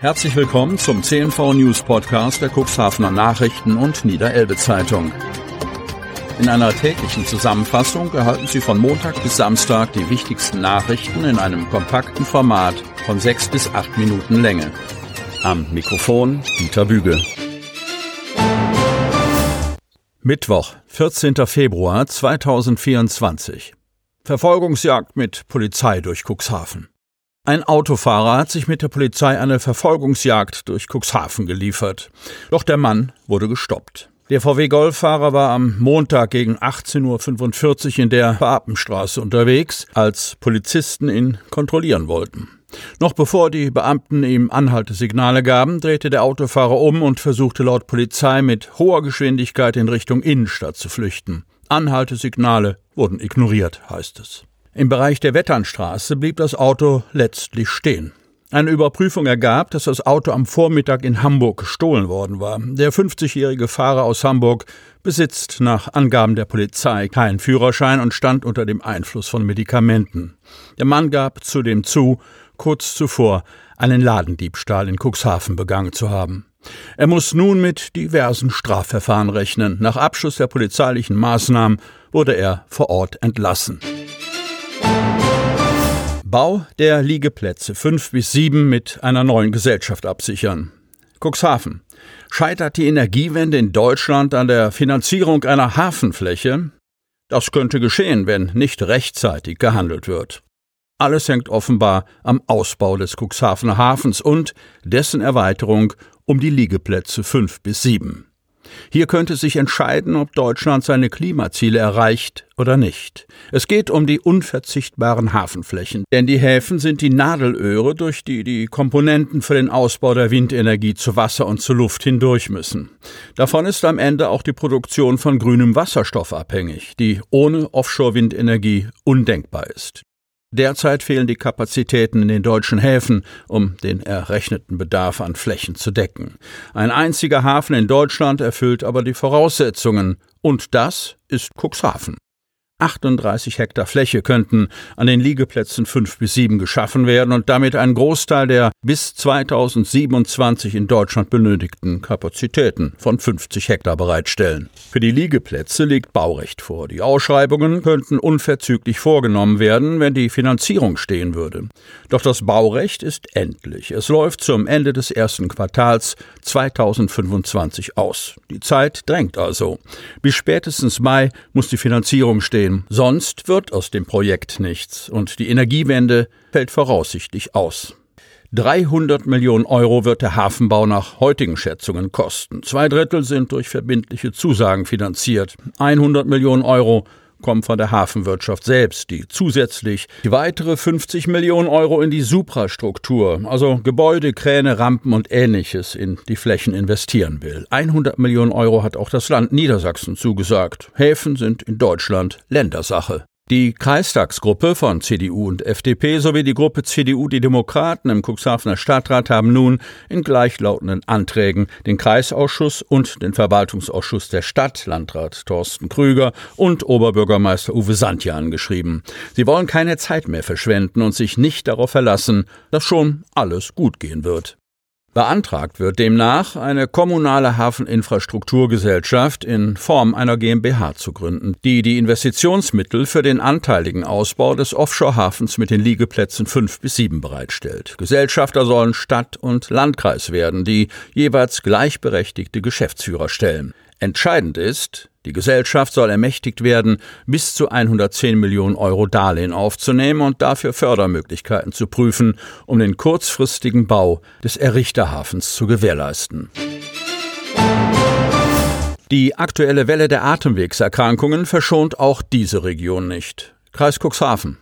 Herzlich willkommen zum CNV News Podcast der Cuxhavener Nachrichten und Niederelbe Zeitung. In einer täglichen Zusammenfassung erhalten Sie von Montag bis Samstag die wichtigsten Nachrichten in einem kompakten Format von sechs bis acht Minuten Länge. Am Mikrofon Dieter Bügel. Mittwoch, 14. Februar 2024. Verfolgungsjagd mit Polizei durch Cuxhaven. Ein Autofahrer hat sich mit der Polizei eine Verfolgungsjagd durch Cuxhaven geliefert. Doch der Mann wurde gestoppt. Der VW-Golffahrer war am Montag gegen 18.45 Uhr in der Beamtenstraße unterwegs, als Polizisten ihn kontrollieren wollten. Noch bevor die Beamten ihm Anhaltesignale gaben, drehte der Autofahrer um und versuchte laut Polizei mit hoher Geschwindigkeit in Richtung Innenstadt zu flüchten. Anhaltesignale wurden ignoriert, heißt es. Im Bereich der Wetternstraße blieb das Auto letztlich stehen. Eine Überprüfung ergab, dass das Auto am Vormittag in Hamburg gestohlen worden war. Der 50-jährige Fahrer aus Hamburg besitzt nach Angaben der Polizei keinen Führerschein und stand unter dem Einfluss von Medikamenten. Der Mann gab zudem zu, kurz zuvor einen Ladendiebstahl in Cuxhaven begangen zu haben. Er muss nun mit diversen Strafverfahren rechnen. Nach Abschluss der polizeilichen Maßnahmen wurde er vor Ort entlassen. Bau der Liegeplätze 5 bis 7 mit einer neuen Gesellschaft absichern. Cuxhaven. Scheitert die Energiewende in Deutschland an der Finanzierung einer Hafenfläche? Das könnte geschehen, wenn nicht rechtzeitig gehandelt wird. Alles hängt offenbar am Ausbau des Cuxhavener Hafens und dessen Erweiterung um die Liegeplätze 5 bis 7. Hier könnte sich entscheiden, ob Deutschland seine Klimaziele erreicht oder nicht. Es geht um die unverzichtbaren Hafenflächen, denn die Häfen sind die Nadelöhre, durch die die Komponenten für den Ausbau der Windenergie zu Wasser und zu Luft hindurch müssen. Davon ist am Ende auch die Produktion von grünem Wasserstoff abhängig, die ohne Offshore-Windenergie undenkbar ist. Derzeit fehlen die Kapazitäten in den deutschen Häfen, um den errechneten Bedarf an Flächen zu decken. Ein einziger Hafen in Deutschland erfüllt aber die Voraussetzungen, und das ist Cuxhaven. 38 Hektar Fläche könnten an den Liegeplätzen 5 bis 7 geschaffen werden und damit einen Großteil der bis 2027 in Deutschland benötigten Kapazitäten von 50 Hektar bereitstellen. Für die Liegeplätze liegt Baurecht vor. Die Ausschreibungen könnten unverzüglich vorgenommen werden, wenn die Finanzierung stehen würde. Doch das Baurecht ist endlich. Es läuft zum Ende des ersten Quartals 2025 aus. Die Zeit drängt also. Bis spätestens Mai muss die Finanzierung stehen Problem. Sonst wird aus dem Projekt nichts und die Energiewende fällt voraussichtlich aus. 300 Millionen Euro wird der Hafenbau nach heutigen Schätzungen kosten. Zwei Drittel sind durch verbindliche Zusagen finanziert. 100 Millionen Euro kommen von der Hafenwirtschaft selbst, die zusätzlich die weitere 50 Millionen Euro in die Suprastruktur, also Gebäude, Kräne, Rampen und ähnliches in die Flächen investieren will. 100 Millionen Euro hat auch das Land Niedersachsen zugesagt. Häfen sind in Deutschland Ländersache. Die Kreistagsgruppe von CDU und FDP sowie die Gruppe CDU Die Demokraten im Cuxhavener Stadtrat haben nun in gleichlautenden Anträgen den Kreisausschuss und den Verwaltungsausschuss der Stadt, Landrat Thorsten Krüger und Oberbürgermeister Uwe Sandja angeschrieben. Sie wollen keine Zeit mehr verschwenden und sich nicht darauf verlassen, dass schon alles gut gehen wird. Beantragt wird demnach, eine kommunale Hafeninfrastrukturgesellschaft in Form einer GmbH zu gründen, die die Investitionsmittel für den anteiligen Ausbau des Offshore-Hafens mit den Liegeplätzen 5 bis 7 bereitstellt. Gesellschafter sollen Stadt und Landkreis werden, die jeweils gleichberechtigte Geschäftsführer stellen. Entscheidend ist, die Gesellschaft soll ermächtigt werden, bis zu 110 Millionen Euro Darlehen aufzunehmen und dafür Fördermöglichkeiten zu prüfen, um den kurzfristigen Bau des Errichterhafens zu gewährleisten. Die aktuelle Welle der Atemwegserkrankungen verschont auch diese Region nicht. Kreis Cuxhaven.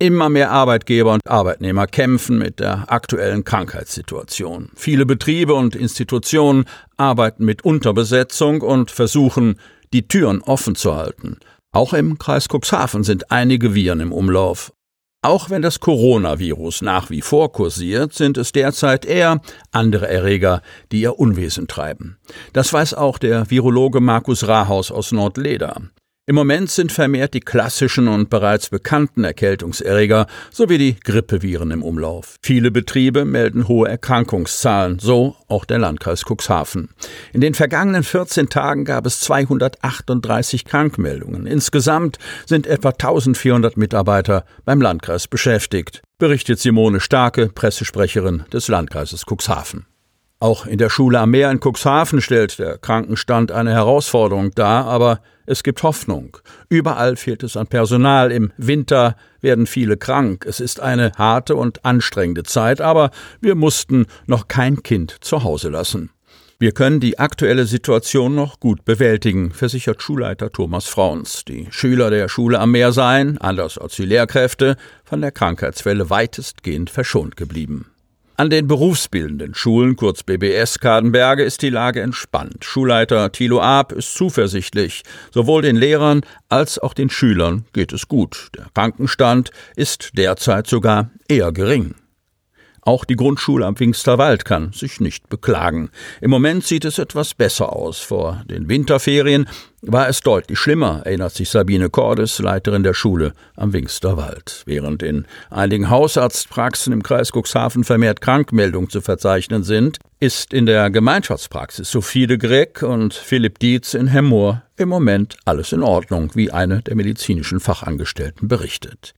Immer mehr Arbeitgeber und Arbeitnehmer kämpfen mit der aktuellen Krankheitssituation. Viele Betriebe und Institutionen arbeiten mit Unterbesetzung und versuchen, die Türen offen zu halten. Auch im Kreis Cuxhaven sind einige Viren im Umlauf. Auch wenn das Coronavirus nach wie vor kursiert, sind es derzeit eher andere Erreger, die ihr Unwesen treiben. Das weiß auch der Virologe Markus Rahaus aus Nordleder. Im Moment sind vermehrt die klassischen und bereits bekannten Erkältungserreger sowie die Grippeviren im Umlauf. Viele Betriebe melden hohe Erkrankungszahlen, so auch der Landkreis Cuxhaven. In den vergangenen 14 Tagen gab es 238 Krankmeldungen. Insgesamt sind etwa 1400 Mitarbeiter beim Landkreis beschäftigt, berichtet Simone Starke, Pressesprecherin des Landkreises Cuxhaven. Auch in der Schule am Meer in Cuxhaven stellt der Krankenstand eine Herausforderung dar, aber es gibt Hoffnung. Überall fehlt es an Personal. Im Winter werden viele krank. Es ist eine harte und anstrengende Zeit, aber wir mussten noch kein Kind zu Hause lassen. Wir können die aktuelle Situation noch gut bewältigen, versichert Schulleiter Thomas Frauns. Die Schüler der Schule am Meer seien, anders als die Lehrkräfte, von der Krankheitswelle weitestgehend verschont geblieben. An den berufsbildenden Schulen, kurz BBS Kadenberge, ist die Lage entspannt. Schulleiter Thilo Aab ist zuversichtlich. Sowohl den Lehrern als auch den Schülern geht es gut. Der Krankenstand ist derzeit sogar eher gering. Auch die Grundschule am Pfingsterwald kann sich nicht beklagen. Im Moment sieht es etwas besser aus. Vor den Winterferien war es deutlich schlimmer, erinnert sich Sabine Cordes, Leiterin der Schule am Wingsterwald. Während in einigen Hausarztpraxen im Kreis Cuxhaven vermehrt Krankmeldungen zu verzeichnen sind, ist in der Gemeinschaftspraxis Sophie de Greg und Philipp Dietz in Hemmoor im Moment alles in Ordnung, wie eine der medizinischen Fachangestellten berichtet.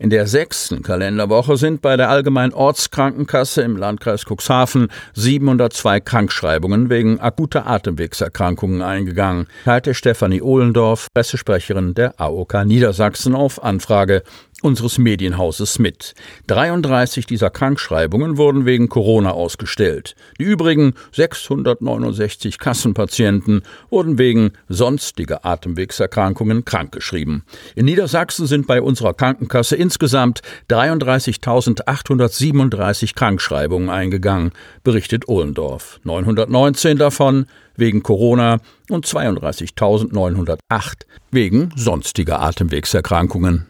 In der sechsten Kalenderwoche sind bei der Allgemeinen Ortskrankenkasse im Landkreis Cuxhaven 702 Krankschreibungen wegen akuter Atemwegserkrankungen eingegangen, teilte Stefanie Ohlendorf, Pressesprecherin der AOK Niedersachsen, auf Anfrage unseres Medienhauses mit. 33 dieser Krankschreibungen wurden wegen Corona ausgestellt. Die übrigen 669 Kassenpatienten wurden wegen sonstiger Atemwegserkrankungen krankgeschrieben. In Niedersachsen sind bei unserer Krankenkasse insgesamt 33.837 Krankschreibungen eingegangen, berichtet Ohlendorf. 919 davon wegen Corona und 32.908 wegen sonstiger Atemwegserkrankungen.